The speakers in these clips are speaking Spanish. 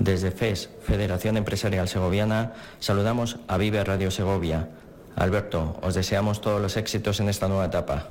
Desde FES, Federación Empresarial Segoviana, saludamos a Vive Radio Segovia. Alberto, os deseamos todos los éxitos en esta nueva etapa.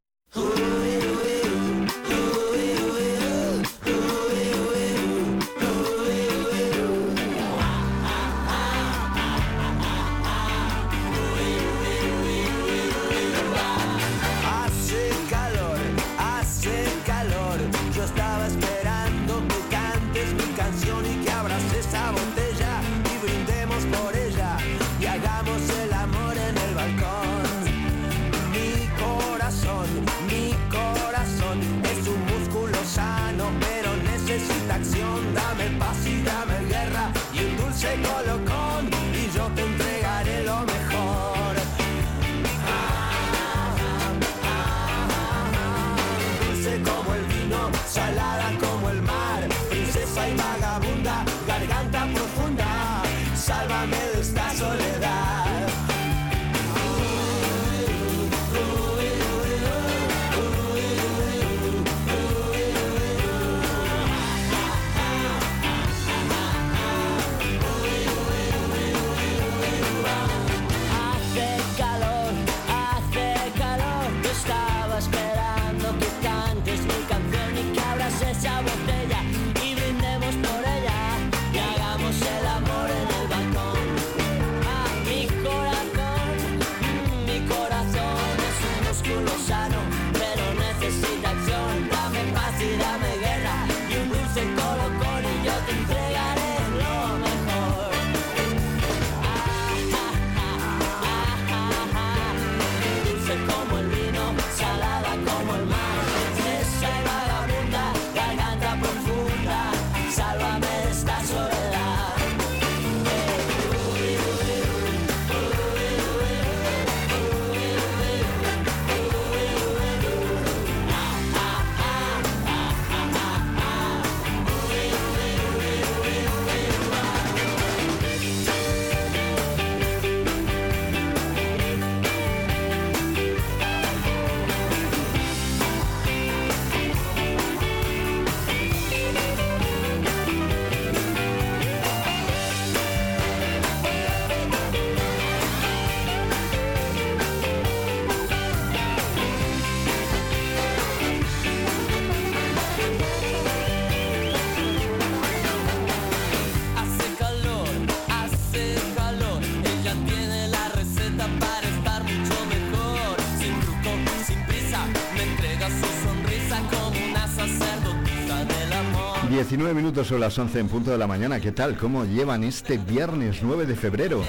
Minutos son las 11 en punto de la mañana. ¿Qué tal? ¿Cómo llevan este viernes 9 de febrero?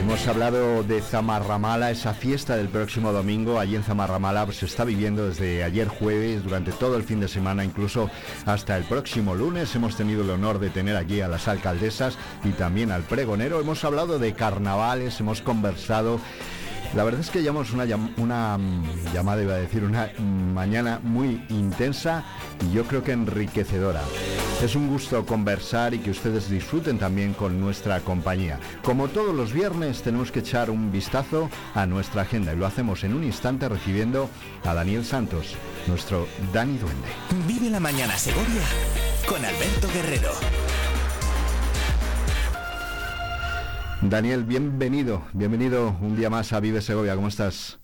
Hemos hablado de Zamarramala, esa fiesta del próximo domingo. Allí en Zamarramala pues, se está viviendo desde ayer jueves, durante todo el fin de semana, incluso hasta el próximo lunes. Hemos tenido el honor de tener aquí a las alcaldesas y también al pregonero. Hemos hablado de carnavales, hemos conversado la verdad es que llevamos una, una mm, llamada, iba a decir, una mañana muy intensa y yo creo que enriquecedora. Es un gusto conversar y que ustedes disfruten también con nuestra compañía. Como todos los viernes tenemos que echar un vistazo a nuestra agenda y lo hacemos en un instante recibiendo a Daniel Santos, nuestro Dani Duende. Vive la mañana Segovia con Alberto Guerrero. Daniel, bienvenido, bienvenido un día más a Vive Segovia, ¿cómo estás?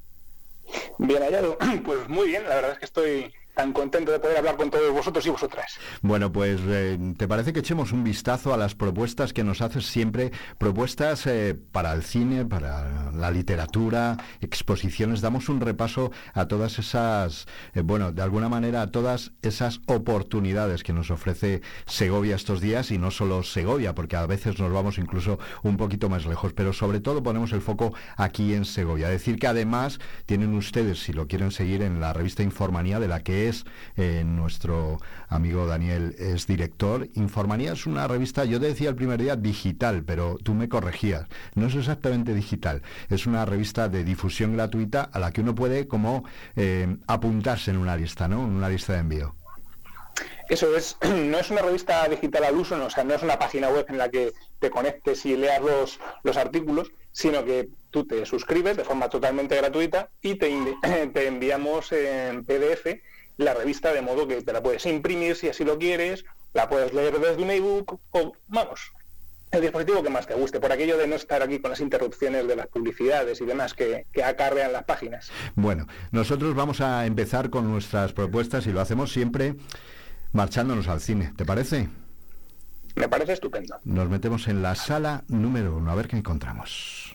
Bien hallado, pues muy bien, la verdad es que estoy tan contento de poder hablar con todos vosotros y vosotras. Bueno, pues eh, ¿te parece que echemos un vistazo a las propuestas que nos haces siempre? Propuestas eh, para el cine, para la literatura, exposiciones. Damos un repaso a todas esas, eh, bueno, de alguna manera a todas esas oportunidades que nos ofrece Segovia estos días y no solo Segovia, porque a veces nos vamos incluso un poquito más lejos, pero sobre todo ponemos el foco aquí en Segovia. Decir que además tienen ustedes, si lo quieren seguir, en la revista Informanía de la que eh, nuestro amigo Daniel es director. Informanía es una revista, yo te decía el primer día digital, pero tú me corregías. No es exactamente digital, es una revista de difusión gratuita a la que uno puede como eh, apuntarse en una lista, ¿no? En una lista de envío. Eso es, no es una revista digital al uso, no, o sea, no es una página web en la que te conectes y leas los, los artículos, sino que tú te suscribes de forma totalmente gratuita y te, te enviamos en PDF la revista de modo que te la puedes imprimir si así lo quieres la puedes leer desde un ebook o, vamos, el dispositivo que más te guste, por aquello de no estar aquí con las interrupciones de las publicidades y demás que, que, acarrean las páginas. Bueno, nosotros vamos a empezar con nuestras propuestas y lo hacemos siempre marchándonos al cine, ¿te parece? Me parece estupendo. Nos metemos en la sala número uno, a ver qué encontramos.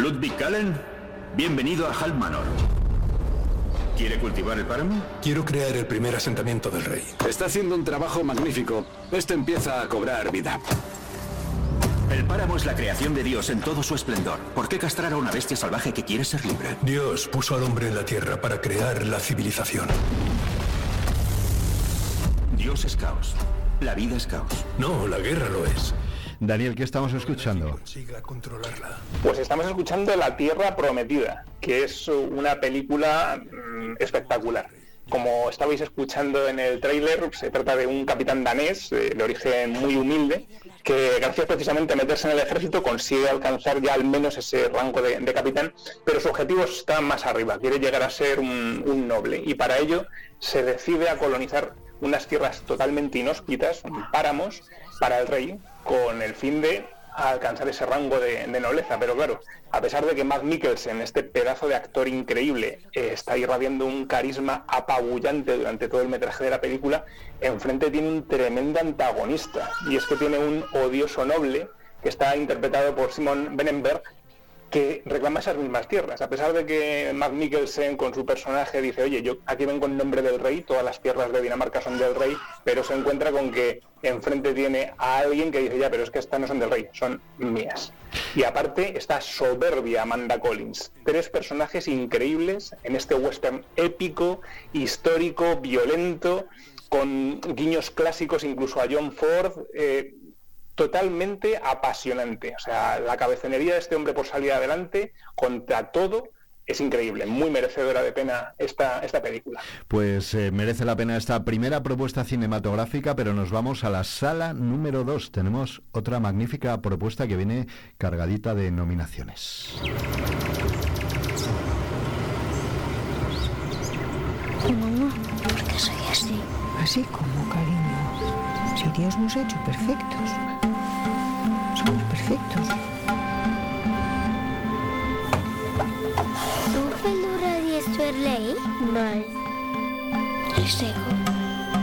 Ludwig Kallen, bienvenido a Hal Manor. ¿Quiere cultivar el páramo? Quiero crear el primer asentamiento del rey. Está haciendo un trabajo magnífico. Esto empieza a cobrar vida. El páramo es la creación de Dios en todo su esplendor. ¿Por qué castrar a una bestia salvaje que quiere ser libre? Dios puso al hombre en la tierra para crear la civilización. Dios es caos. La vida es caos. No, la guerra lo es. Daniel, ¿qué estamos escuchando? Pues estamos escuchando La Tierra Prometida, que es una película mmm, espectacular. Como estabais escuchando en el tráiler, se trata de un capitán danés eh, de origen muy humilde que gracias precisamente a meterse en el ejército consigue alcanzar ya al menos ese rango de, de capitán, pero su objetivo está más arriba, quiere llegar a ser un, un noble y para ello se decide a colonizar unas tierras totalmente inhóspitas, páramos, para el rey, con el fin de alcanzar ese rango de, nobleza. Pero claro, a pesar de que Matt Mikkelsen, este pedazo de actor increíble, eh, está irradiando un carisma apabullante durante todo el metraje de la película, enfrente tiene un tremendo antagonista. Y es que tiene un odioso noble que está interpretado por Simon Benenberg, que reclama esas mismas tierras. A pesar de que Matt Mikkelsen con su personaje dice, oye, yo aquí vengo en nombre del rey, todas las tierras de Dinamarca son del rey, pero se encuentra con que enfrente tiene a alguien que dice, ya, pero es que estas no son del rey, son mías. Y aparte está soberbia Amanda Collins. Tres personajes increíbles en este western épico, histórico, violento, con guiños clásicos incluso a John Ford. Eh, totalmente apasionante. O sea, la cabezonería de este hombre por salir adelante contra todo es increíble, muy merecedora de pena esta, esta película. Pues eh, merece la pena esta primera propuesta cinematográfica, pero nos vamos a la sala número 2. Tenemos otra magnífica propuesta que viene cargadita de nominaciones. Mamá, ¿por qué soy así? Así como, cariño. Si Dios nos ha hecho perfectos. Somos perfectos. Lei?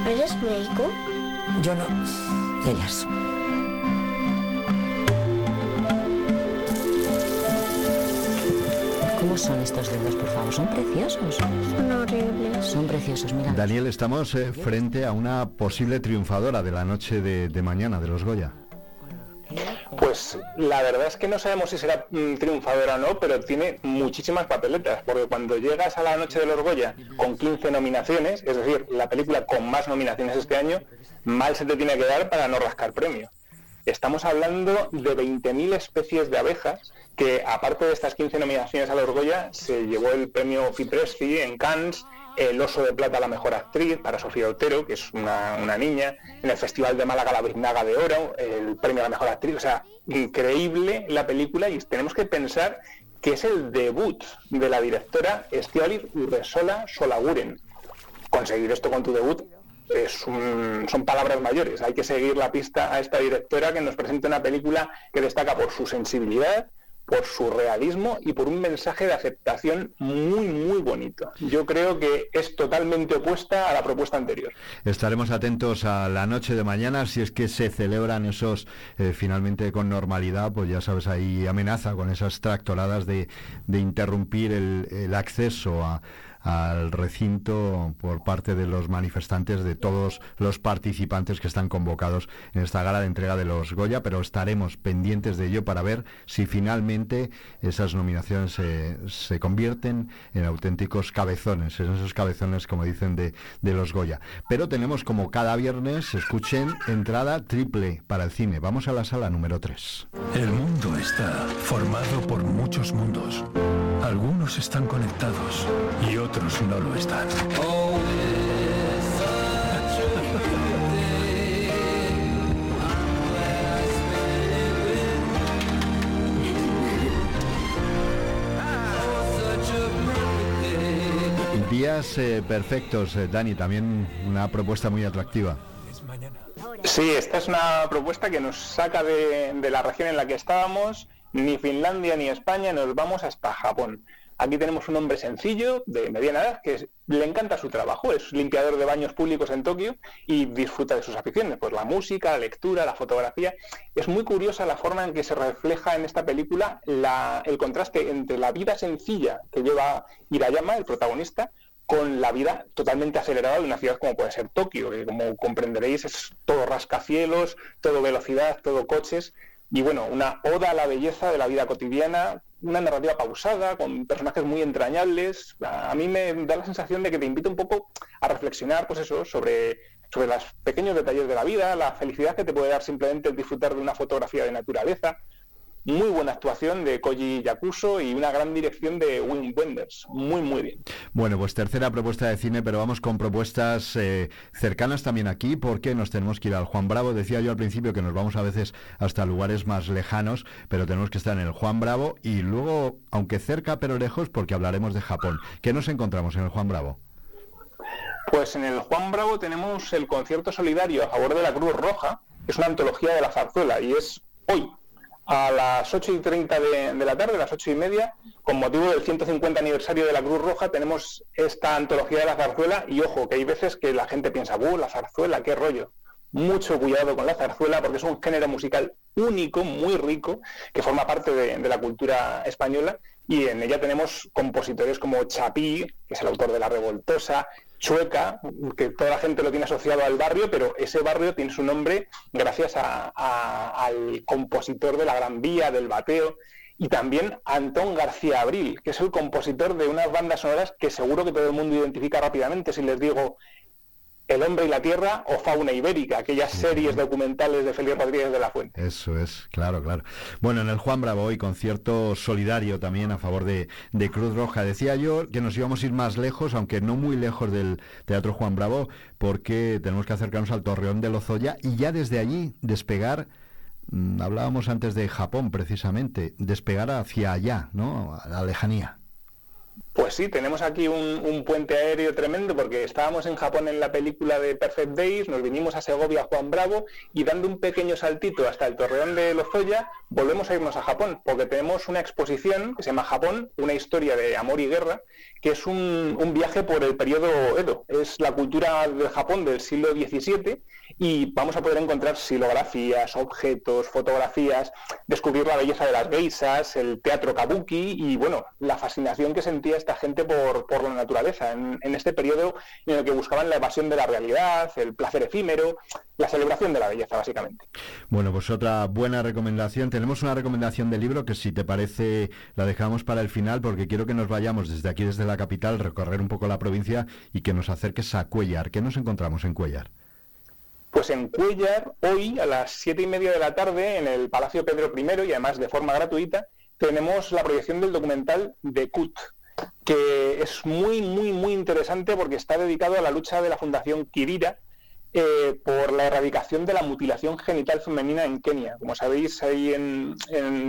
¿eres médico? Yo no. Ellas. ¿Cómo son estos dedos, por favor? ¿Son preciosos? Son horribles. Son preciosos, mira. Daniel, estamos eh, frente a una posible triunfadora de la noche de, de mañana de los Goya. Pues la verdad es que no sabemos si será mm, triunfadora o no, pero tiene muchísimas papeletas, porque cuando llegas a la noche de los Goya con 15 nominaciones, es decir, la película con más nominaciones este año, mal se te tiene que dar para no rascar premio. Estamos hablando de 20.000 especies de abejas que, aparte de estas 15 nominaciones a los Goya, se llevó el premio Fipresci en Cannes, el Oso de Plata a la Mejor Actriz para Sofía Otero, que es una, una, niña, en el Festival de Málaga la Biznaga de Oro, el premio a la Mejor Actriz, o sea, increíble la película y tenemos que pensar que es el debut de la directora Estialis Urresola Solaguren. Conseguir esto con tu debut es son palabras mayores. Hay que seguir la pista a esta directora que nos presenta una película que destaca por su sensibilidad, por su realismo y por un mensaje de aceptación muy, muy bonito. Yo creo que es totalmente opuesta a la propuesta anterior. Estaremos atentos a la noche de mañana, si es que se celebran esos eh, finalmente con normalidad, pues ya sabes, ahí amenaza con esas tractoradas de, de interrumpir el, el acceso a al recinto por parte de los manifestantes, de todos los participantes que están convocados en esta gala de entrega de los Goya, pero estaremos pendientes de ello para ver si finalmente esas nominaciones se, se convierten en auténticos cabezones, en esos cabezones, como dicen, de, de los Goya. Pero tenemos como cada viernes, escuchen, entrada triple para el cine. Vamos a la sala número 3. El mundo está formado por muchos mundos. Algunos están conectados y otros no lo están. Días eh, perfectos, eh, Dani, también una propuesta muy atractiva. Sí, esta es una propuesta que nos saca de la región en la que estábamos ni Finlandia ni España, nos vamos hasta Japón. Aquí tenemos un hombre sencillo, de mediana edad, que le encanta su trabajo, es limpiador de baños públicos en Tokio y disfruta de sus aficiones, pues la música, la lectura, la fotografía. Es muy curiosa la forma en que se refleja en esta película el contraste entre la vida sencilla que lleva Hirayama, el protagonista, con la vida totalmente acelerada de una ciudad como puede ser Tokio, que como comprenderéis es todo rascacielos, todo velocidad, todo coches, y bueno, una oda a la belleza de la vida cotidiana, una narrativa pausada, con personajes muy entrañables. A mí me da la sensación de que te invita un poco a reflexionar, pues eso, sobre, sobre los pequeños detalles de la vida, la felicidad que te puede dar simplemente el disfrutar de una fotografía de naturaleza, muy buena actuación de Koji Yakuso y una gran dirección de Wim Wenders. Muy, muy bien. Bueno, pues tercera propuesta de cine, pero vamos con propuestas eh, cercanas también aquí, porque nos tenemos que ir al Juan Bravo. Decía yo al principio que nos vamos a veces hasta lugares más lejanos, pero tenemos que estar en el Juan Bravo y luego, aunque cerca pero lejos, porque hablaremos de Japón. ¿Qué nos encontramos en el Juan Bravo? Pues en el Juan Bravo tenemos el concierto solidario a favor de la Cruz Roja, es una antología de la zarzuela y es hoy, a las 8 y 30 de, la tarde, las 8 y media, con motivo del 150 aniversario de la Cruz Roja, tenemos esta antología de la zarzuela. Y ojo, que hay veces que la gente piensa, ¡buh, la zarzuela, qué rollo! Mucho cuidado con la zarzuela porque es un género musical único, muy rico, que forma parte de, de la cultura española. Y en ella tenemos compositores como Chapí, que es el autor de La Revoltosa, Chueca, que toda la gente lo tiene asociado al barrio, pero ese barrio tiene su nombre gracias al compositor de la Gran Vía, del Bateo, y también Antón García Abril, que es el compositor de unas bandas sonoras que seguro que todo el mundo identifica rápidamente si les digo el hombre y la tierra o Fauna Ibérica, aquellas series documentales de Félix Rodríguez de la Fuente. Eso es, claro, claro. Bueno, en el Juan Bravo hoy concierto solidario también a favor de, de, Cruz Roja. Decía yo que nos íbamos a ir más lejos, aunque no muy lejos del Teatro Juan Bravo, porque tenemos que acercarnos al Torreón de Lozoya y ya desde allí despegar mm, hablábamos antes de Japón precisamente, despegar hacia allá, ¿no? A la lejanía. Pues sí, tenemos aquí un, puente aéreo tremendo porque estábamos en Japón en la película de Perfect Days, nos vinimos a Segovia, Juan Bravo, y dando un pequeño saltito hasta el Torreón de Lozoya, volvemos a irnos a Japón, porque tenemos una exposición que se llama Japón, una historia de amor y guerra, que es un, un viaje por el periodo Edo. Es la cultura de Japón del siglo XVII y vamos a poder encontrar silografías, objetos, fotografías, descubrir la belleza de las geisas, el teatro kabuki y, bueno, la fascinación que sentía esta gente por, por la naturaleza en, en, este periodo en el que buscaban la evasión de la realidad, el placer efímero, la celebración de la belleza, básicamente. Bueno, pues otra buena recomendación. Tenemos una recomendación de libro que, si te parece, la dejamos para el final porque quiero que nos vayamos desde aquí, desde la capital, recorrer un poco la provincia y que nos acerques a Cuellar. ¿Qué nos encontramos en Cuellar? Pues en Cuellar, hoy a las siete y media de la tarde, en el Palacio Pedro I, y además de forma gratuita, tenemos la proyección del documental de CUT, que es muy, muy, muy interesante porque está dedicado a la lucha de la Fundación Kirira eh, por la erradicación de la mutilación genital femenina en Kenia. Como sabéis, hay en,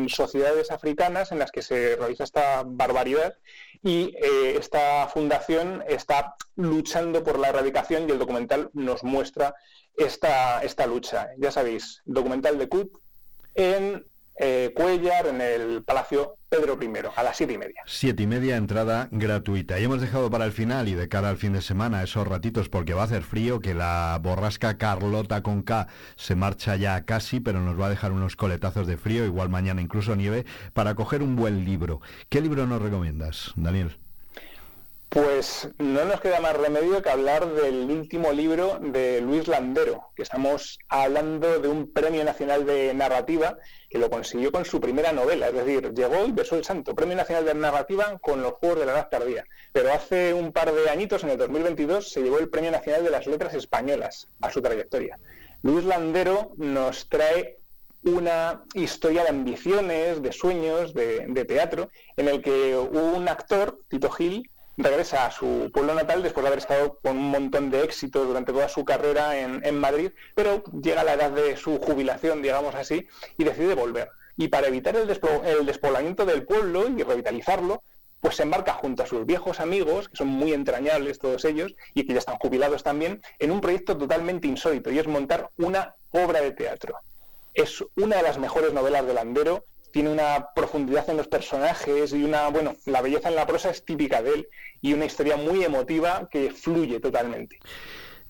sociedades africanas en las que se realiza esta barbaridad y eh, esta fundación está luchando por la erradicación y el documental nos muestra esta, esta lucha. Ya sabéis, documental de CUT en eh, Cuellar, en el Palacio Pedro I, a las siete y media. Siete y media, entrada gratuita. Y hemos dejado para el final y de cara al fin de semana esos ratitos porque va a hacer frío, que la borrasca Carlota con K se marcha ya casi, pero nos va a dejar unos coletazos de frío, igual mañana incluso nieve, para coger un buen libro. ¿Qué libro nos recomiendas, Daniel? Pues no nos queda más remedio que hablar del último libro de Luis Landero, que estamos hablando de un premio nacional de narrativa que lo consiguió con su primera novela, es decir, llegó y besó el santo, premio nacional de narrativa con los Juegos de la Edad Tardía. Pero hace un par de añitos, en el 2022, se llevó el premio nacional de las letras españolas a su trayectoria. Luis Landero nos trae una historia de ambiciones, de sueños, de, de teatro, en el que un actor, Tito Gil, regresa a su pueblo natal después de haber estado con un montón de éxitos durante toda su carrera en, Madrid, pero llega a la edad de su jubilación, digamos así, y decide volver. Y para evitar el, el despoblamiento del pueblo y revitalizarlo, pues se embarca junto a sus viejos amigos, que son muy entrañables todos ellos, y que ya están jubilados también, en un proyecto totalmente insólito, y es montar una obra de teatro. Es una de las mejores novelas de Landero, tiene una profundidad en los personajes y una, bueno, la belleza en la prosa es típica de él, y una historia muy emotiva que fluye totalmente.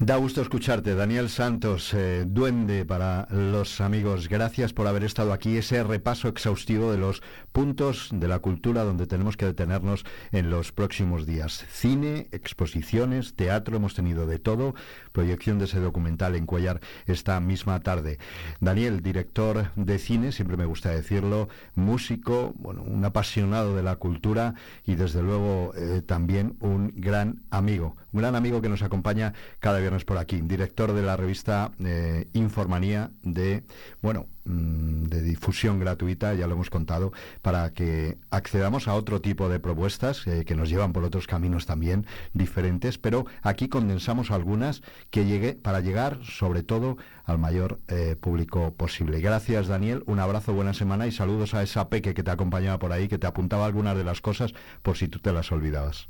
Da gusto escucharte, Daniel Santos, eh, duende para los amigos. Gracias por haber estado aquí. Ese repaso exhaustivo de los puntos de la cultura donde tenemos que detenernos en los próximos días. Cine, exposiciones, teatro, hemos tenido de todo. Proyección de ese documental en Cuellar esta misma tarde. Daniel, director de cine, siempre me gusta decirlo, músico, bueno, un apasionado de la cultura y desde luego eh, también un gran amigo. Un gran amigo que nos acompaña cada viernes por aquí, director de la revista eh, Informanía de, bueno, de difusión gratuita, ya lo hemos contado, para que accedamos a otro tipo de propuestas eh, que nos llevan por otros caminos también diferentes, pero aquí condensamos algunas que llegue para llegar sobre todo al mayor eh, público posible. Gracias Daniel, un abrazo, buena semana y saludos a esa peque que te acompañaba por ahí, que te apuntaba algunas de las cosas por si tú te las olvidabas.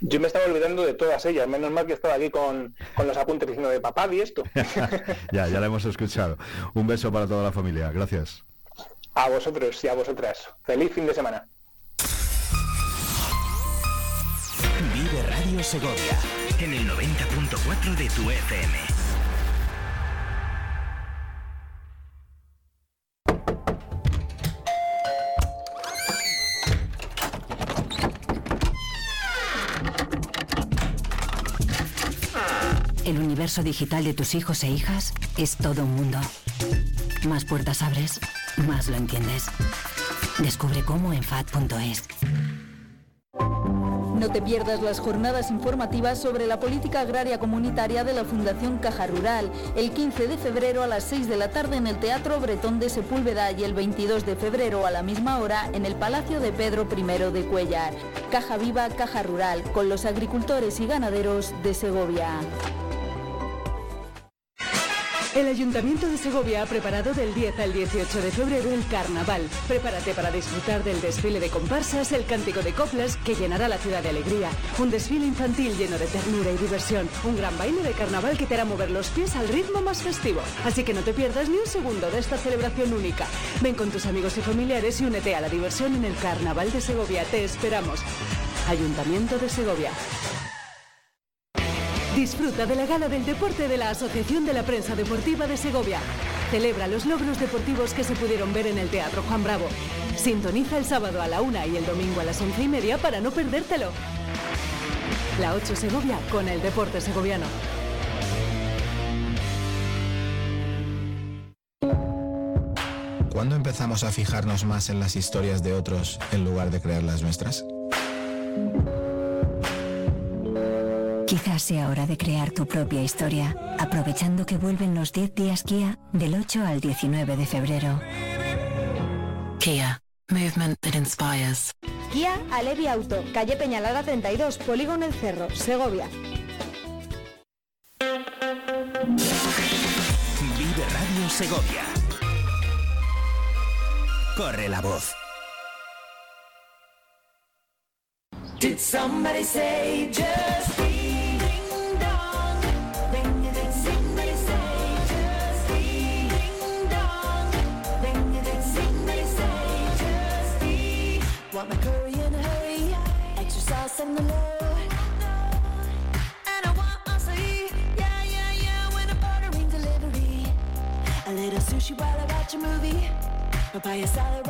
Yo me estaba olvidando de todas ellas, menos mal que estaba aquí con, los apuntes diciendo de papá y esto. ya, ya lo hemos escuchado. Un beso para toda la familia, gracias. A vosotros y a vosotras. Feliz fin de semana. Vive Radio Segovia en el 90.4 de tu FM. Universo digital de tus hijos e hijas es todo un mundo. Más puertas abres, más lo entiendes. Descubre cómo en FAD.es. No te pierdas las jornadas informativas sobre la política agraria comunitaria de la Fundación Caja Rural, el 15 de febrero a las 6 de la tarde en el Teatro Bretón de Sepúlveda y el 22 de febrero a la misma hora en el Palacio de Pedro I de Cuellar. Caja Viva, Caja Rural, con los agricultores y ganaderos de Segovia. El Ayuntamiento de Segovia ha preparado del 10 al 18 de febrero el Carnaval. Prepárate para disfrutar del desfile de comparsas, el cántico de coplas que llenará la ciudad de alegría, un desfile infantil lleno de ternura y diversión, un gran baile de carnaval que te hará mover los pies al ritmo más festivo. Así que no te pierdas ni un segundo de esta celebración única. Ven con tus amigos y familiares y únete a la diversión en el Carnaval de Segovia. Te esperamos. Ayuntamiento de Segovia. Disfruta de la gala del deporte de la Asociación de la Prensa Deportiva de Segovia. Celebra los logros deportivos que se pudieron ver en el Teatro Juan Bravo. Sintoniza el sábado a la una y el domingo a las once y media para no perdértelo. La 8 Segovia con el deporte segoviano. ¿Cuándo empezamos a fijarnos más en las historias de otros en lugar de crear las nuestras? Quizás sea hora de crear tu propia historia, aprovechando que vuelven los 10 días Kia del 8 al 19 de febrero. Kia, movement that inspires. Kia Alevi Auto, calle Peñalada 32, Polígono El Cerro, Segovia. Vive Radio Segovia. Corre la voz. Did somebody say just by your side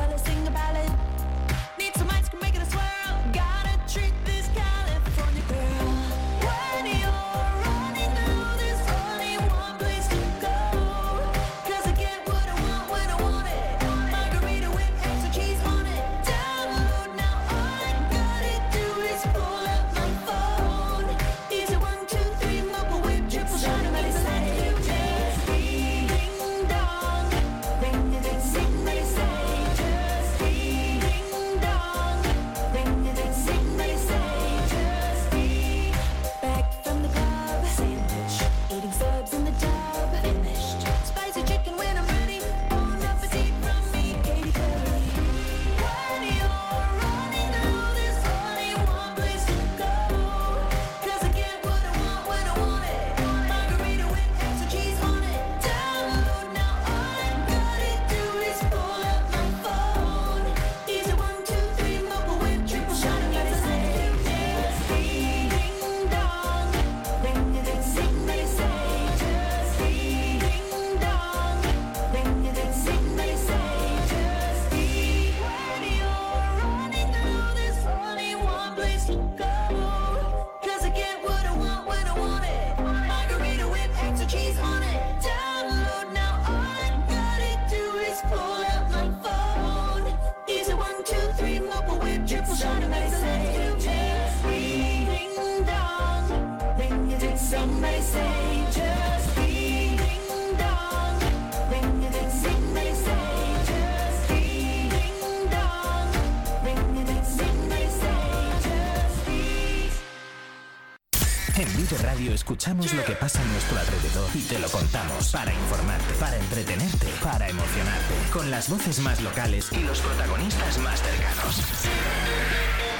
Lo que pasa a nuestro alrededor y te lo contamos para informarte, para entretenerte, para emocionarte, con las voces más locales y los protagonistas más cercanos.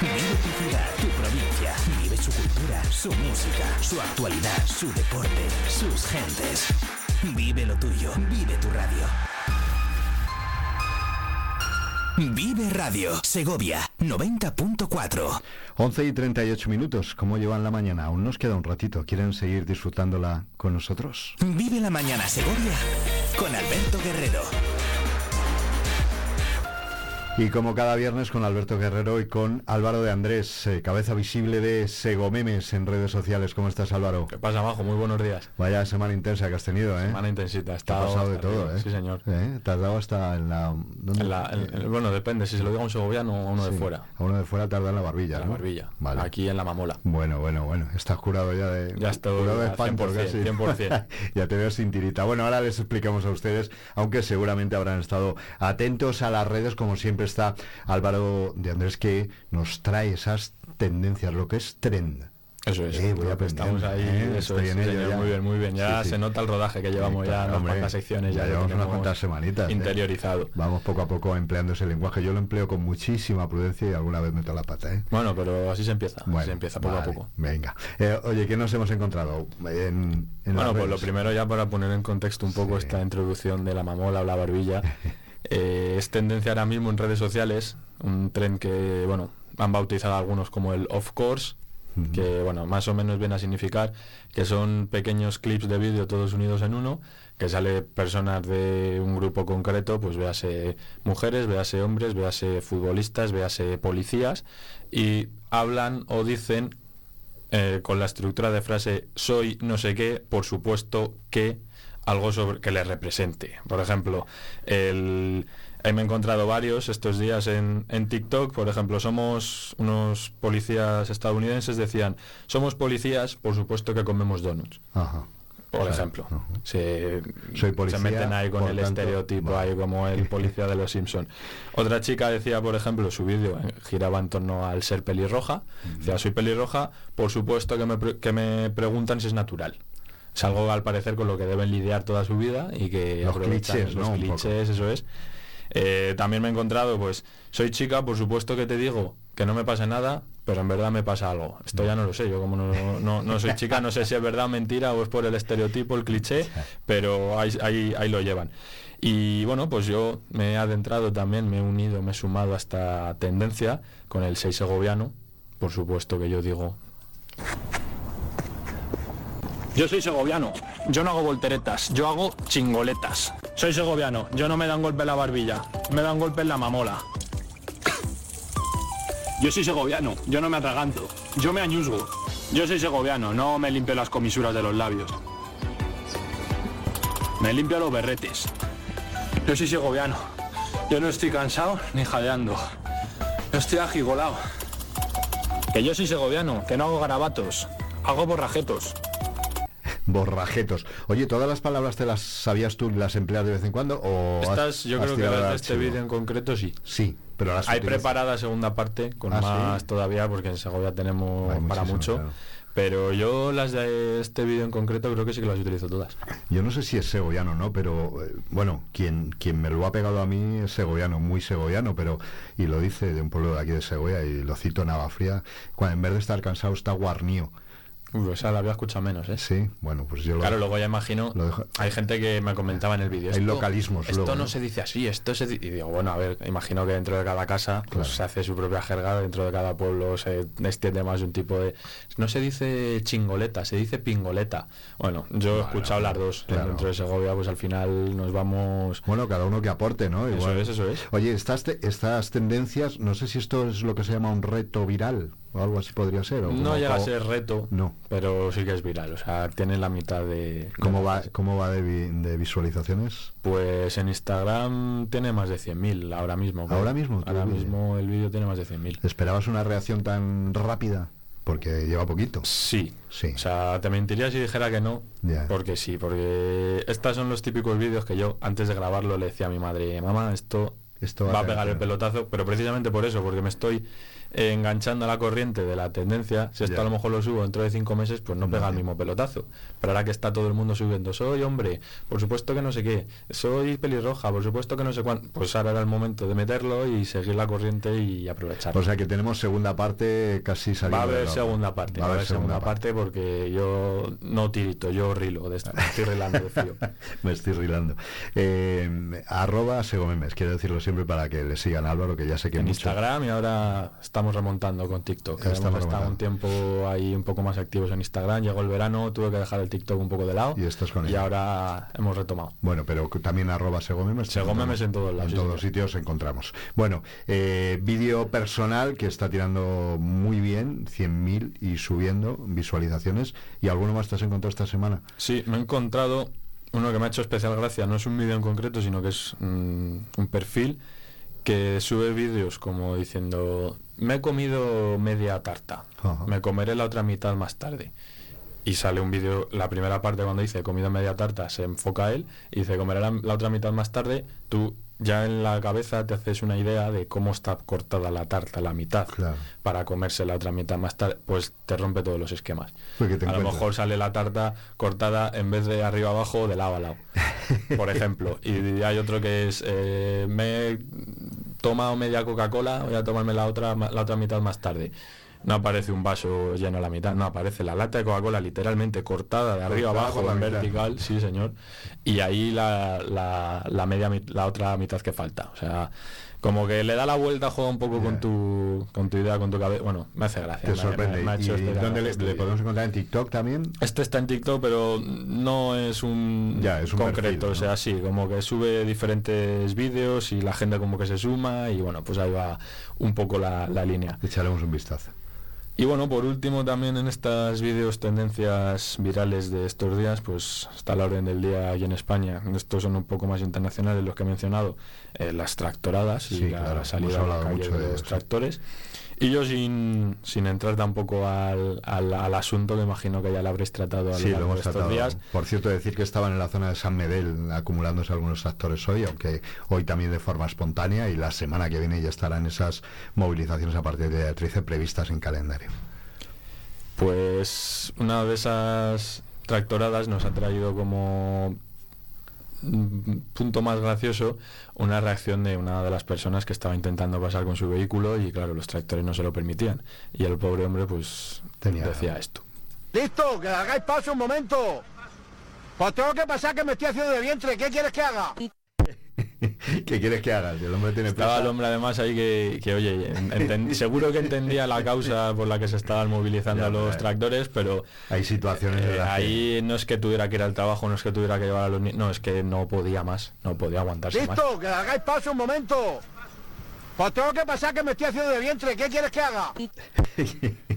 Vive tu ciudad, tu provincia, vive su cultura, su música, su actualidad, su deporte, sus gentes. Vive lo tuyo, vive tu radio. Vive Radio, Segovia 90.4. 11 y 38 minutos. ¿Cómo llevan la mañana? Aún nos queda un ratito. ¿Quieren seguir disfrutándola con nosotros? Vive la mañana Segovia con Alberto Guerrero. Y como cada viernes con Alberto Guerrero y con Álvaro de Andrés, eh, cabeza visible de Segomemes en redes sociales. ¿Cómo estás, Álvaro? ¿Qué pasa, Majo? Muy buenos días. Vaya semana intensa que has tenido, ¿eh? Semana intensita. Te ha pasado de todo, ¿eh? Sí, señor. ¿Eh? Te has dado hasta en la... ¿dónde? En la- en- en- bueno, depende, si se lo digo a un segoviano o a uno de fuera. A uno de fuera tarda en la barbilla, En la ¿no? barbilla. Vale. Aquí en la mamola. Bueno, bueno, bueno. Estás curado ya de... Ya estoy curado de espanto, 100%, casi. 100%. ya te veo sin tirita. Bueno, ahora les explicamos a ustedes, aunque seguramente habrán estado atentos a las redes, como siempre está Álvaro de Andrés, que nos trae esas tendencias, lo que es trend. Eso es. Eh, voy que aprendiendo, estamos ahí. ¿eh? Eso Estoy es, en sí, ello señor, ya. Muy bien, muy bien. Ya Sí, sí. se nota el rodaje que llevamos Sí, ya en unas cuantas secciones. Ya llevamos unas cuantas semanitas. ¿eh? Interiorizado. Vamos poco a poco empleando ese lenguaje. Yo lo empleo con muchísima prudencia y alguna vez meto la pata, ¿eh? Bueno, pero así se empieza. así se empieza poco vale, a poco. Venga. Oye, ¿qué nos hemos encontrado en, en Bueno, pues lo primero ya para poner en contexto un poco esta introducción de la mamola o la barbilla, eh, es tendencia ahora mismo en redes sociales, un tren que, bueno, han bautizado algunos como el of course, que, bueno, más o menos viene a significar que son pequeños clips de vídeo todos unidos en uno, que sale personas de un grupo concreto, pues véase mujeres, véase hombres, véase futbolistas, véase policías, y hablan o dicen eh, con la estructura de frase soy no sé qué, por supuesto que algo sobre que le represente. Por ejemplo, el, me he encontrado varios estos días en, en TikTok, por ejemplo, somos unos policías estadounidenses, decían, somos policías, por supuesto que comemos donuts. Ajá. Por Claro, ejemplo, se, Soy policía, se meten ahí con el tanto, estereotipo ahí como el policía de los Simpson. Otra chica decía, por ejemplo, su vídeo eh, giraba en torno al ser pelirroja. Decía, soy pelirroja, por supuesto que me, que me preguntan si es natural. Es algo al parecer con lo que deben lidiar toda su vida y que Los clichés, los ¿no? Poco. clichés, eso es. Eh, también me he encontrado, pues, soy chica, por supuesto que te digo que no me pasa nada, pero en verdad me pasa algo. Esto ya no lo sé, yo como no, no, no soy chica, no sé si es verdad, mentira o es por el estereotipo, el cliché, pero ahí, ahí, ahí lo llevan. Y bueno, pues yo me he adentrado también, me he unido, me he sumado a esta tendencia con el 6 segoviano, por supuesto que yo digo... Yo soy segoviano, yo no hago volteretas, yo hago chingoletas. Soy segoviano, yo no me dan golpe en la barbilla, me dan golpe en la mamola. Yo soy segoviano, yo no me atraganto, yo me añusgo. Yo soy segoviano, no me limpio las comisuras de los labios. Me limpio los berretes. Yo soy segoviano, yo no estoy cansado ni jadeando. Yo estoy agigolado. Que yo soy segoviano, que no hago garabatos, hago borrajetos. Borrajetos. Oye, ¿todas las palabras te las sabías tú las empleas de vez en cuando? O has- Estas, yo creo que las de este vídeo en concreto sí. Sí, pero las Hay utilizas- preparada segunda parte, con Ah, ¿sí? más todavía, porque en Segovia tenemos Hay para mucho. claro. Pero yo las de este vídeo en concreto creo que sí que las utilizo todas. Yo no sé si es segoviano no, pero eh, bueno, quien, quien me lo ha pegado a mí es segoviano, muy segoviano, pero y lo dice de un pueblo de aquí de Segovia y lo cito Navafría, cuando en vez de estar cansado está guarnío. Uy, esa la había escuchado menos, ¿eh? Sí, bueno, pues yo lo Claro, luego ya imagino, lo dejo- hay gente que me comentaba en el vídeo. Hay "Esto- localismos Esto luego, no, ¿no? se dice así, esto se di-". Y digo, bueno, a ver, imagino que dentro de cada casa pues, se hace su propia jerga, dentro de cada pueblo se extiende más de un tipo de... No se dice chingoleta, se dice pingoleta. Bueno, yo he escuchado las dos. claro. Dentro de Segovia, pues al final nos vamos... Bueno, cada uno que aporte, ¿no? Eso es, eso es. Oye, estas, te- estas tendencias, no sé si esto es lo que se llama un reto viral o algo así podría ser. o No llega a ser reto, No. pero sí que es viral. O sea, tiene la mitad de... ¿Cómo de va, cómo va de, vi- de visualizaciones? Pues en Instagram tiene más de 100.000 ahora mismo. ¿Ahora mismo? ¿Tú Ahora vídeo? mismo el vídeo tiene más de 100.000. ¿Esperabas una reacción tan rápida? Porque lleva poquito. Sí. Sí. O sea, te mentiría si dijera que no. Porque sí, porque estos son los típicos vídeos que yo antes de grabarlo le decía a mi madre, mamá, esto, Esto va a pegar el pelotazo, pero precisamente por eso, porque me estoy eh, enganchando a la corriente de la tendencia, si esto a lo mejor lo subo dentro de cinco meses, pues no, pega el mismo pelotazo. Pero ahora que está todo el mundo subiendo, soy hombre, por supuesto que no sé qué, soy pelirroja, por supuesto que no sé cuánto, pues ahora era el momento de meterlo y seguir la corriente y aprovechar. O sea que tenemos segunda parte casi saliendo. Va a haber segunda parte, va a haber segunda parte porque yo no tirito, yo rilo de esta, estoy rilando de frío. Me estoy rilando. Eh, arroba segomemes, quiero decirlo siempre para que le sigan a Álvaro, que ya sé que en mucho- Instagram y ahora estamos remontando con TikTok. Estamos Hemos estado un tiempo ahí un poco más activos en Instagram, llegó el verano, tuve que dejar el TikTok un poco de lado Y estás con y ello. ahora hemos retomado. Bueno, pero también arroba segomemes. Segomemes en todos lados, En sí, todos señor. sitios encontramos. Bueno, eh, vídeo personal que está tirando muy bien, 100.000 y subiendo visualizaciones. ¿Y alguno más te has encontrado esta semana? Sí, me he encontrado uno que me ha hecho especial gracia, no es un vídeo en concreto, sino que es mm, un perfil que sube vídeos como diciendo, me he comido media tarta, Ajá. me comeré la otra mitad más tarde. Y sale un vídeo, la primera parte cuando dice he comido media tarta, se enfoca a él y dice comeré la, la otra mitad más tarde, tú ya en la cabeza te haces una idea de cómo está cortada la tarta, la mitad, para comerse la otra mitad más tarde, pues te rompe todos los esquemas. Te a lo mejor sale la tarta cortada en vez de arriba abajo, de lado a lado, por ejemplo. Y hay otro que es, eh, me he tomado media Coca-Cola, voy a tomarme la otra, la otra mitad más tarde. No aparece un vaso lleno a la mitad, no, aparece la lata de Coca-Cola literalmente cortada de arriba Cortada abajo en mitad. vertical, sí señor. Y ahí la, la, la media la otra mitad que falta. O sea, como que le da la vuelta, juega un poco con tu con tu idea, con tu cabeza. Bueno, me hace gracia. Te me- sorprende. me- me ha hecho ¿Y especial dónde le, este podemos encontrar en TikTok también? Este está en TikTok, pero no es un, Ya, es un concreto, perfil, ¿no? o sea, sí, como que sube diferentes vídeos y la gente como que se suma y bueno, pues ahí va un poco la, la línea. Echaremos un vistazo. Y bueno, por último también en estas vídeos tendencias virales de estos días, pues está la orden del día aquí en España. Estos son un poco más internacionales los que he mencionado, eh, las tractoradas y la claro, salida a la calle mucho de de los tractores. Y yo sin, sin entrar tampoco al, al, al asunto que imagino que ya lo habréis tratado a Sí, lo hemos tratado. días. Por cierto, decir que estaban en la zona de San Medel acumulándose algunos actores hoy, aunque hoy también de forma espontánea y la semana que viene ya estarán esas movilizaciones a partir de 13 previstas en calendario. Pues una de esas tractoradas nos ha traído como punto más gracioso una reacción de una de las personas que estaba intentando pasar con su vehículo y claro, los tractores no se lo permitían. Y el pobre hombre pues decía esto. ¡Listo! ¡Que hagáis paso un momento! Pues tengo que pasar que me estoy haciendo de vientre. ¿Qué quieres que haga? ¿Qué quieres que hagas? El hombre tiene Estaba prisa. el hombre además ahí que, que, oye, seguro que entendía la causa por la que se estaban movilizando Ya, los tractores, pero Hay situaciones eh, que- ahí no es que tuviera que ir al trabajo, no es que tuviera que llevar a los niños, no, es que no podía más, no podía aguantarse más. ¡Listo! ¡Que hagáis paso un momento! Pues tengo que pasar que me estoy haciendo de vientre. ¿Qué quieres que haga?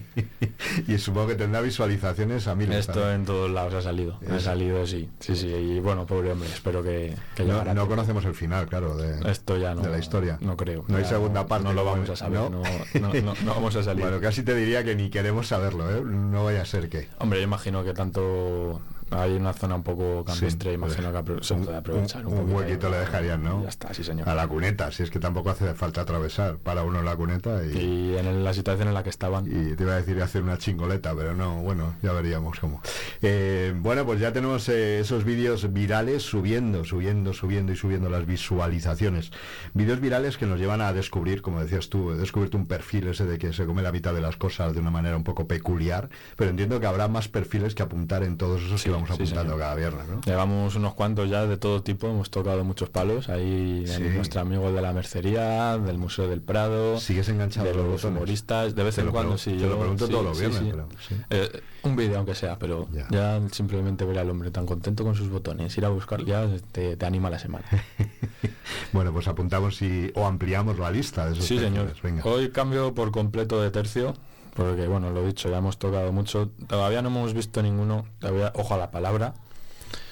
y supongo que tendrá visualizaciones a miles. Esto en todos lados ha salido, ha salido, sí, sí, sí, y bueno, pobre hombre, espero que, que No, no conocemos el final, claro, de, Esto ya no, de la historia. no creo. No hay segunda parte. No lo vamos a saber, no, no, no- no vamos a salir. Bueno, casi te diría que ni queremos saberlo, ¿eh? No vaya a ser que... Hombre, yo imagino que tanto hay una zona un poco campestre, Sí, imagino que apro- se puede aprovechar un, un poquito huequito le dejarían, ¿no? Ya está, sí señor. A la cuneta, si es que tampoco hace falta atravesar para uno la cuneta y... Y en la situación en la que estaban. Y te iba a decir hacer una chingoleta, pero no, bueno, ya veríamos cómo. Eh, bueno, pues ya tenemos eh, esos vídeos virales subiendo, subiendo, subiendo y subiendo las visualizaciones. Vídeos virales que nos llevan a descubrir, como decías tú, he descubierto un perfil ese de que se come la mitad de las cosas de una manera un poco peculiar, pero entiendo que habrá más perfiles que apuntar en todos esos que vamos apuntando cada viernes, ¿no? Llevamos unos cuantos ya de todo tipo, hemos tocado muchos palos. Ahí Sí. nuestro amigo de la mercería, del Museo del Prado, ¿Sigues enganchado de los humoristas, de vez en cuando sí. te yo- lo pregunto sí, todos los viernes, pero. Eh, un vídeo aunque sea, pero ya. simplemente ver al hombre tan contento con sus botones, ir a buscar, ya te, te anima la semana. Bueno, pues apuntamos y, o ampliamos la lista de esos Sí, señor. Venga. Hoy cambio por completo de tercio, porque bueno, lo dicho, ya hemos tocado mucho. Todavía no hemos visto ninguno, todavía, ojo a la palabra,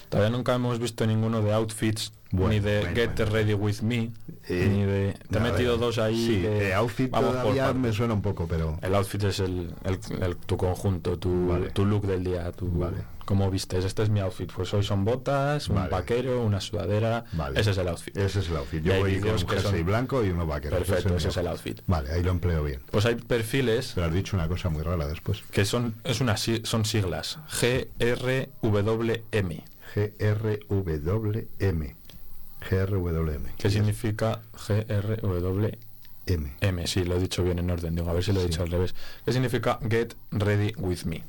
Todavía nunca hemos visto ninguno de outfits, Bueno, ni de bueno, Get Ready With Me, Eh, ni de... Te he metido dos ahí. Sí, de outfit vamos todavía me suena un poco, pero... El outfit es el, el- el- tu conjunto, tu, tu look del día, tu, cómo vistes. Este es mi outfit. Pues hoy son botas, un vaquero, una sudadera. Vale. Ese es el outfit. Ese es el outfit. Yo voy con un jersey son- blanco y uno vaquero. Perfecto, ese es el mi outfit. Vale, ahí lo empleo bien. Pues hay perfiles Pero has dicho una cosa muy rara después. que son, es una, son siglas. GRWM. G-R-W-M. G-R-W-M. ¿Qué significa GRWM? M. sí, lo he dicho bien en orden. Digo, a ver si lo he dicho al revés. ¿Qué significa Get Ready With Me?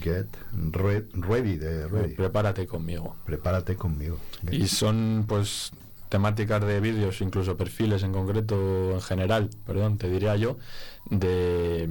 Get re- ready, de ready. Prepárate conmigo. Prepárate conmigo. Y son pues temáticas de vídeos, incluso perfiles en concreto, en general, perdón, te diría yo, de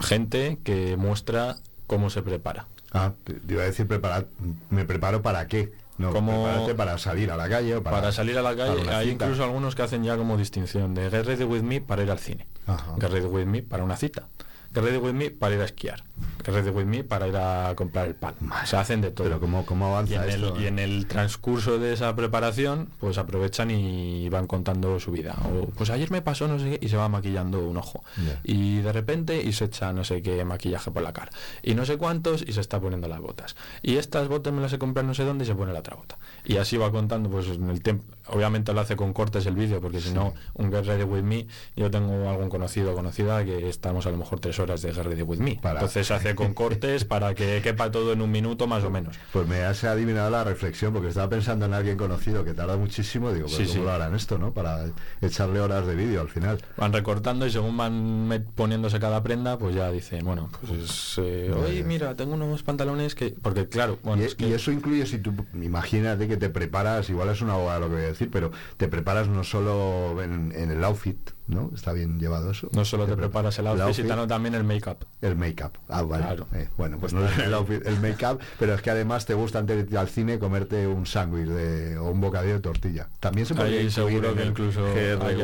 gente que muestra cómo se prepara. Ah, te iba a decir preparar, me preparo para qué. No, Como- para salir a la calle o para, Para, salir a la calle, hay cita. incluso algunos que hacen ya como distinción de Get Ready With Me para ir al cine, Ajá. Get Ready With Me para una cita, Get Ready With Me para ir a esquiar, Get Ready With Me para ir a comprar el pan. Se hacen de todo. Pero cómo, cómo avanza y en, esto. el, y en el transcurso de esa preparación, pues aprovechan y van contando su vida. O, pues ayer me pasó no sé qué y se va maquillando un ojo. Y de repente y se echa no sé qué maquillaje por la cara. Y no sé cuántos y se está poniendo las botas. Y estas botas me las he comprado no sé dónde y se pone la otra bota. Y así va contando, pues en el tiempo. Obviamente lo hace con cortes el vídeo, porque si no, un Get Ready With Me, yo tengo algún conocido o conocida que estamos a lo mejor tres horas de Get Ready With Me. Entonces se hace con cortes para que quepa todo en un minuto más o menos. Pues me has adivinado la reflexión porque estaba pensando en alguien conocido que tarda muchísimo. Digo, pues Sí, ¿cómo sí. lo harán esto, no? Para echarle horas de vídeo al final. van recortando y según van poniéndose cada prenda, pues ya dicen, bueno, pues eh, hoy mira, tengo unos pantalones que... Porque claro, bueno, y, es que y eso incluye si tú, imagínate que te preparas, igual es una abogada lo que voy a decir, pero te preparas no solo en, en el outfit, ¿no? Está bien llevado eso. no solo te preparas el outfit, sino también el make-up. El make-up. Ah, vale. Claro. Eh, bueno, pues no el outfit, el make-up, pero es que además te gusta antes de ir al cine comerte un sándwich de, o un bocadillo de tortilla. También se incluir seguro que incluso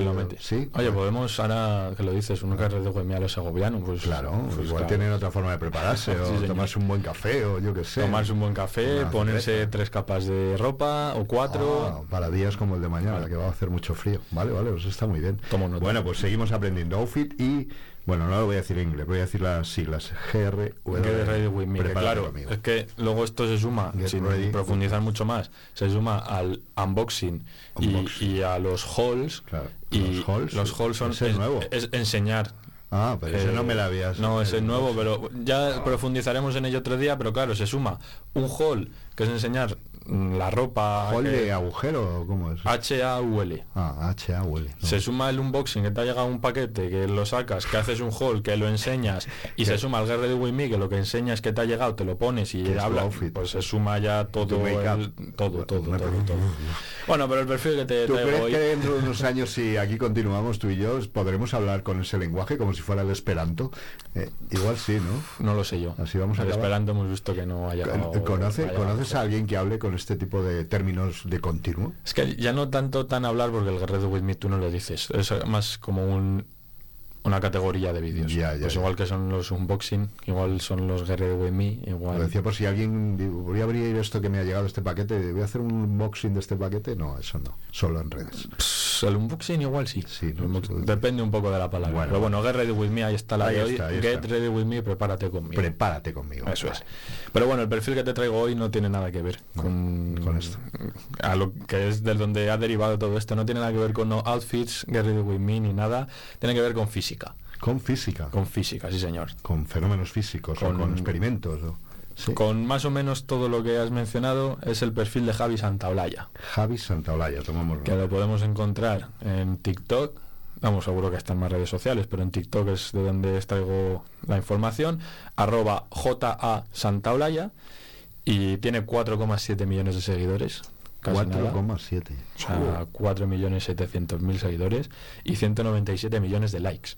lo mete. Sí. Oye, podemos, ahora que lo dices, un carrete de Güemia a los segovianos, pues Claro, pues igual claro. tienen otra forma de prepararse, o tomarse un buen café, o yo qué sé. Tomarse un buen café, Una ponerse cerveza. tres capas de ropa o cuatro. Ah, para días como el de mañana, que va a hacer mucho frío. Vale, vale, pues está muy bien. Bueno, pues seguimos aprendiendo outfit y, bueno, no lo voy a decir en inglés, voy a decir las siglas. GR, claro, es que luego esto se suma, Get sin ready. profundizar mucho más, se suma al unboxing, y- Unboxing. Y, a los hauls. Y Los hauls, los hauls son ese es nuevo. es enseñar. Ah, pero ese Eh, no me la habías. No, ese es nuevo, pero ya profundizaremos en ello otro día, pero claro, se suma un haul, que es enseñar la ropa... ¿Hall de agujero o cómo es? H-A-U-L. Ah, H-A huele. Se suma el unboxing, que te ha llegado un paquete, que lo sacas, que haces un haul, que lo enseñas, y se suma el Get Ready With Me, que lo que enseñas que te ha llegado, te lo pones y habla, pues se suma ya todo, el- todo, todo, todo, todo. Bueno, pero el perfil que te ¿Tú traigo crees hoy... que dentro de unos años, si aquí continuamos tú y yo, podremos hablar con ese lenguaje como si fuera el esperanto? Eh, igual sí, ¿no? No lo sé yo. Así vamos a el acabar. Esperanto hemos visto que no haya... Con- ¿Conoce, ¿Conoces a alguien que hable con este tipo de términos de continuo? Es que ya no tanto tan hablar porque el Ready With Me tú no lo dices, es más como un una categoría de vídeos. Ya, ya, pues ya. igual que son los unboxing, igual son los With Me, Lo igual... decía por si alguien digo, voy a abrir esto que me ha llegado este paquete, voy a hacer un unboxing de este paquete. No, eso no, solo en redes. Pss, el unboxing igual sí. Depende un poco de la palabra. Bueno, Pero bueno, Get Ready With Me, ahí está la Ahí de hoy. está, Get está. Ready With Me, prepárate conmigo. Prepárate conmigo. Eso es. Pero bueno, el perfil que te traigo hoy no tiene nada que ver con, con esto. A lo que es de donde ha derivado todo esto. No tiene nada que ver con no outfits, Get Ready With Me, ni nada. Tiene que ver con física. Con física. Con física, sí señor. Con fenómenos físicos o Con- con experimentos. o- Sí. Con más o menos todo lo que has mencionado es el perfil de Javi Santaolalla. Javi Santaolalla, tomamos que lo podemos encontrar en TikTok. Vamos, seguro que está en más redes sociales, pero en TikTok es de donde extraigo la información. Arroba JA Santaolalla y tiene 4,7 millones de seguidores. Casi nada. 4,7. O sea, 4.700.000 seguidores y 197 millones de likes.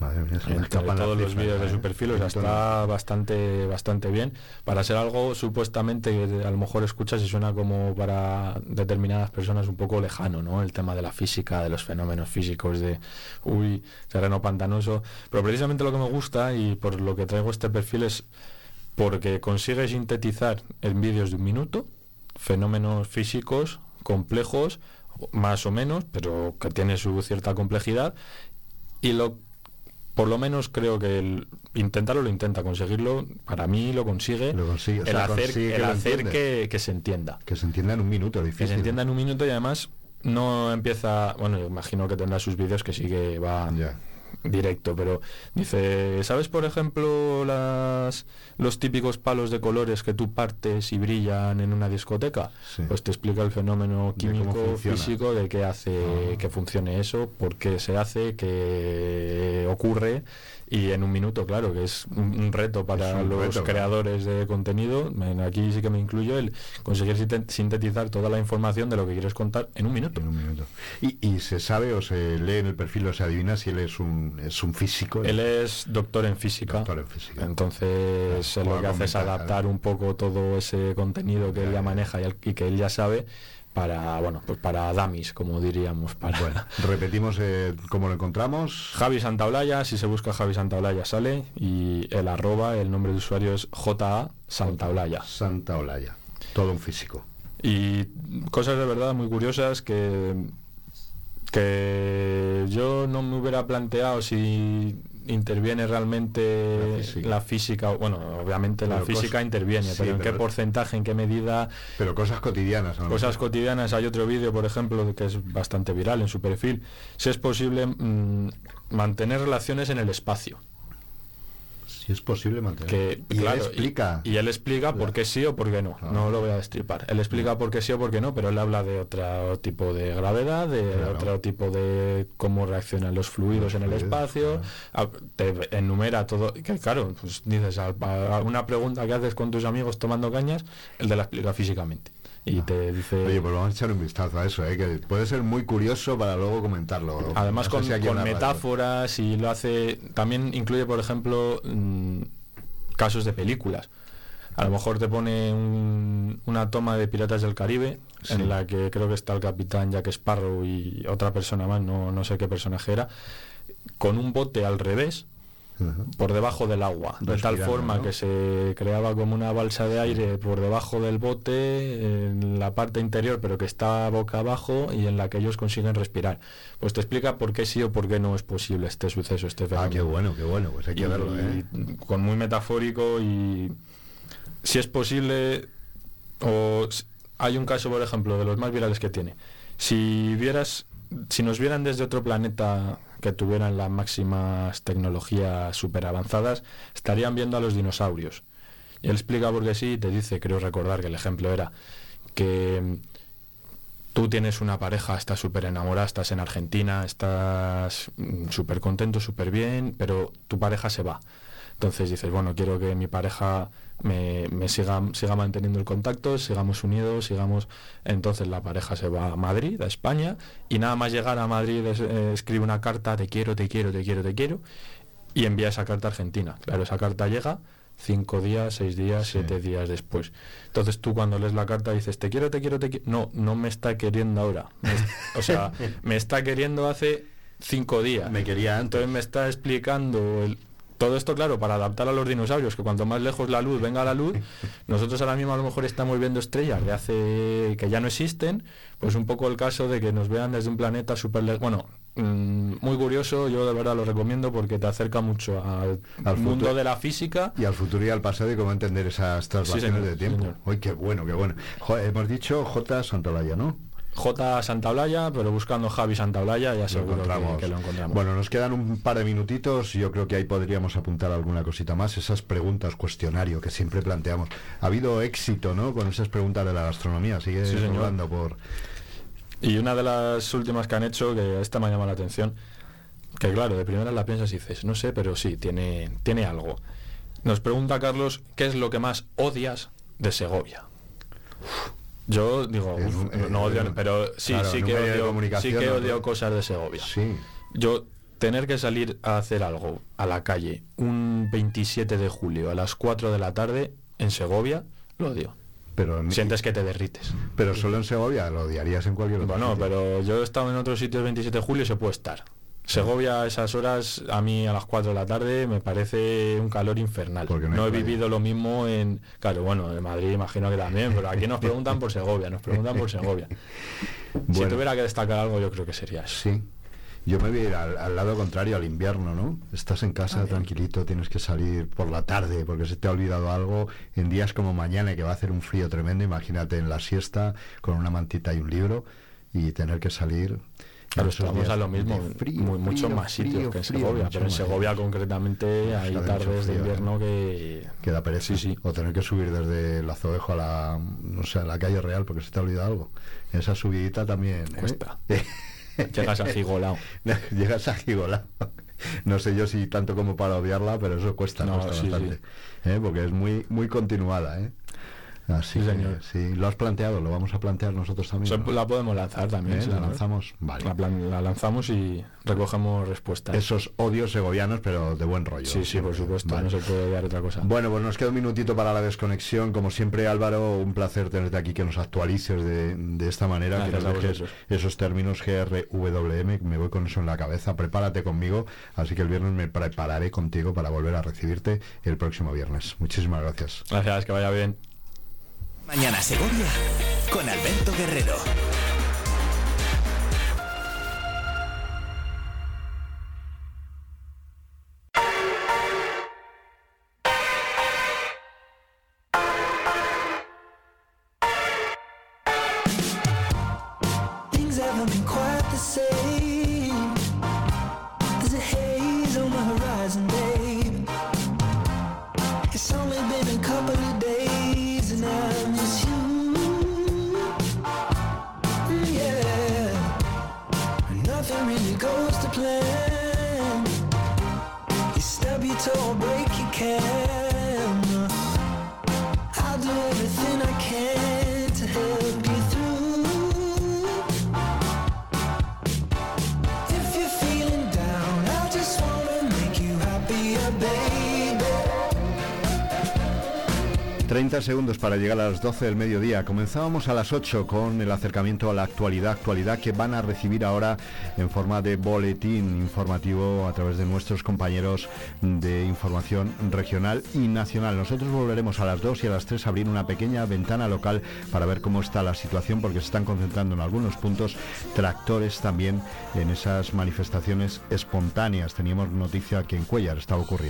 Madre mía, se las todos los vídeos de ¿eh? su perfil, o sea, está bastante, bastante bien. Para ser algo supuestamente a lo mejor escuchas y suena como para determinadas personas un poco lejano, ¿no? El tema de la física, de los fenómenos físicos, de uy, terreno pantanoso. Pero precisamente lo que me gusta y por lo que traigo este perfil es porque consigue sintetizar en vídeos de un minuto fenómenos físicos complejos, más o menos, pero que tiene su cierta complejidad, y lo por lo menos creo que el intentarlo lo intenta conseguirlo. Para mí lo consigue, Lo consigue, o el hacer, consigue que el lo hacer que, que se entienda. Que se entienda en un minuto, que difícil. se entienda en un minuto y además no empieza bueno imagino que tendrá sus vídeos que sí que va directo pero dice sabes por ejemplo las los típicos palos de colores que tú partes y brillan en una discoteca Sí. pues te explica el fenómeno químico físico de qué hace que funcione eso por qué se hace qué ocurre y en un minuto claro que es un, reto para un los reto, claro. creadores de contenido en- aquí sí que me incluyo el conseguir sinte- sintetizar toda la información de lo que quieres contar en un minuto En un minuto. Y, y se sabe o se lee en el perfil o se adivina si él es un, es un físico. Él es doctor en física. Doctor en física. Entonces lo que hace es adaptar un poco todo ese contenido que él ya maneja y que él ya sabe para bueno pues para damis como diríamos para Bueno, repetimos eh, cómo lo encontramos. Javi Santaolalla, si se busca Javi Santaolalla sale y el arroba, el nombre de usuario es JA Santaolalla. Santa Olaya. Todo un físico. Y cosas de verdad muy curiosas que que yo no me hubiera planteado si interviene realmente la física, bueno, obviamente la física interviene, sí, pero en qué porcentaje, en qué medida, Pero cosas cotidianas. cosas cotidianas. Hay otro vídeo, por ejemplo, que es bastante viral en su perfil, si es posible mm, mantener relaciones en el espacio. Si es posible mantener. Que, y él explica. Y, y él explica por qué sí o por qué no. No lo voy a destripar. Él explica por qué sí o por qué no, pero él habla de otro tipo de gravedad, de Claro. otro tipo de cómo reaccionan los fluidos en el espacio. a- Te enumera todo. Que claro, pues dices a, a una pregunta que haces con tus amigos tomando cañas, él te la explica físicamente. Y te dice. Oye, pues vamos a echar un vistazo a eso, ¿eh? que puede ser muy curioso para luego comentarlo. Además No sé con, si con metáforas y lo hace, también incluye por ejemplo mm, casos de películas. A lo mejor te pone un- una toma de Piratas del Caribe Sí. en la que creo que está el capitán Jack Sparrow y otra persona más, no, no sé qué personaje era, con un bote al revés por debajo del agua, de tal forma ¿no? que se creaba como una balsa de aire por debajo del bote, en la parte interior, pero que está boca abajo y en la que ellos consiguen respirar. Pues te explica por qué sí o por qué no es posible este suceso, este fenómeno. Ah, qué bueno, qué bueno, pues hay que Y- verlo, ¿eh? Con muy metafórico y si es posible o hay un caso, por ejemplo, de los más virales que tiene. Si vieras, si nos vieran desde otro planeta que tuvieran las máximas tecnologías super avanzadas, estarían viendo a los dinosaurios. Y él explica por qué sí, y te dice, creo recordar que el ejemplo era que mm, tú tienes una pareja, estás súper enamorada, estás en Argentina, estás mm, súper contento, súper bien, pero tu pareja se va. Entonces dices, bueno, quiero que mi pareja me, me siga, siga manteniendo el contacto, sigamos unidos, sigamos... Entonces la pareja se va a Madrid, a España, y nada más llegar a Madrid es- eh, escribe una carta, te quiero, te quiero, te quiero, te quiero, y envía esa carta a Argentina. Claro, esa carta llega cinco días, seis días, siete días después. Entonces tú cuando lees la carta dices, te quiero, te quiero, te quiero. No, no me está queriendo ahora. Me o sea, me está queriendo hace cinco días. Me quería antes. Entonces me está explicando el- todo esto, claro, para adaptar a los dinosaurios, que cuanto más lejos la luz venga la luz, nosotros ahora mismo a lo mejor estamos viendo estrellas de hace que ya no existen, pues un poco el caso de que nos vean desde un planeta súper lejos. Bueno, mm, muy curioso, yo de verdad lo recomiendo porque te acerca mucho al, Al mundo futuro. de la física. Y al futuro y al pasado y cómo entender esas traslaciones señor, de tiempo. señor. Uy, qué bueno, qué bueno. Jo, hemos dicho J. Santolaya, ¿no? J Santaolalla, pero buscando Javi Santaolalla ya Lo seguro que, encontramos. que lo encontramos. Bueno, nos quedan un par de minutitos. Yo creo que ahí podríamos apuntar alguna cosita más. Esas preguntas, cuestionario que siempre planteamos. Ha habido éxito, ¿no? Con esas preguntas de la gastronomía. Sigue Sí, por. Y una de las últimas que han hecho, que esta me llama la atención, que claro, de primera la piensas y dices, no sé, pero sí, tiene, tiene algo. Nos pregunta Carlos, ¿qué es lo que más odias de Segovia? Yo digo, Es no odio, pero sí, claro, sí que odio, sí que odio cosas de Segovia. Sí. Yo tener que salir a hacer algo a la calle un 27 de julio a las 4 de la tarde en Segovia, lo odio. Pero, Sientes que te derrites. pero solo en Segovia lo odiarías en cualquier otro Bueno, sitio. pero yo he estado en otros sitios el 27 de julio y se puede estar. Segovia a esas horas, a mí a las 4 de la tarde, me parece un calor infernal. no no, he playa. vivido lo mismo en... Claro, bueno, en Madrid imagino que también, pero aquí nos preguntan por Segovia, nos preguntan por Segovia. Si tuviera que destacar algo, yo creo que sería eso. Sí. Yo me voy a ir al, al lado contrario, al invierno, ¿no? Estás en casa tranquilito, tienes que salir por la tarde porque se te ha olvidado algo. En días como mañana, que va a hacer un frío tremendo, imagínate en la siesta con una mantita y un libro y tener que salir. Claro, días a lo mismo, de frío, mu- muchos frío, más sitios frío, que en Segovia, mucho pero en. Segovia concretamente hay mucho tardes de frío, invierno que... que da pereza. O tener que subir desde el azobejo a la, no sé, a la calle real porque se te ha olvidado algo. Esa subidita también. ¿eh? Cuesta. Llegas agigolao. Llegas agigolao. No sé yo si tanto como para odiarla, pero eso cuesta, No, cuesta sí, bastante. ¿eh? Porque es muy muy continuada, ¿eh? Así Sí, que, señor. sí, lo has planteado, lo vamos a plantear nosotros también. Se- ¿no? La podemos lanzar también. ¿Eh? La lanzamos, vale. La, la lanzamos y recogemos respuestas. Esos odios segovianos, pero de buen rollo. Sí, sí, por supuesto, Vale. no se puede odiar otra cosa. Bueno, pues nos queda un minutito para la desconexión. Como siempre, Álvaro, un placer tenerte aquí, que nos actualices de, de esta manera, Gracias que nos dejes esos términos GRWM, me voy con eso en la cabeza. Prepárate conmigo, así que el viernes me prepararé contigo para volver a recibirte el próximo viernes. Muchísimas gracias. Gracias, que vaya bien. Mañana Segovia con Alberto Guerrero. 30 segundos para llegar a las 12 del mediodía. Comenzábamos a las 8 con el acercamiento a la actualidad, actualidad que van a recibir ahora en forma de boletín informativo a través de nuestros compañeros de información regional y nacional. Nosotros volveremos a las 2 y a las 3 a abrir una pequeña ventana local para ver cómo está la situación porque se están concentrando en algunos puntos tractores también en esas manifestaciones espontáneas. Teníamos noticia que en Cuellar estaba ocurriendo.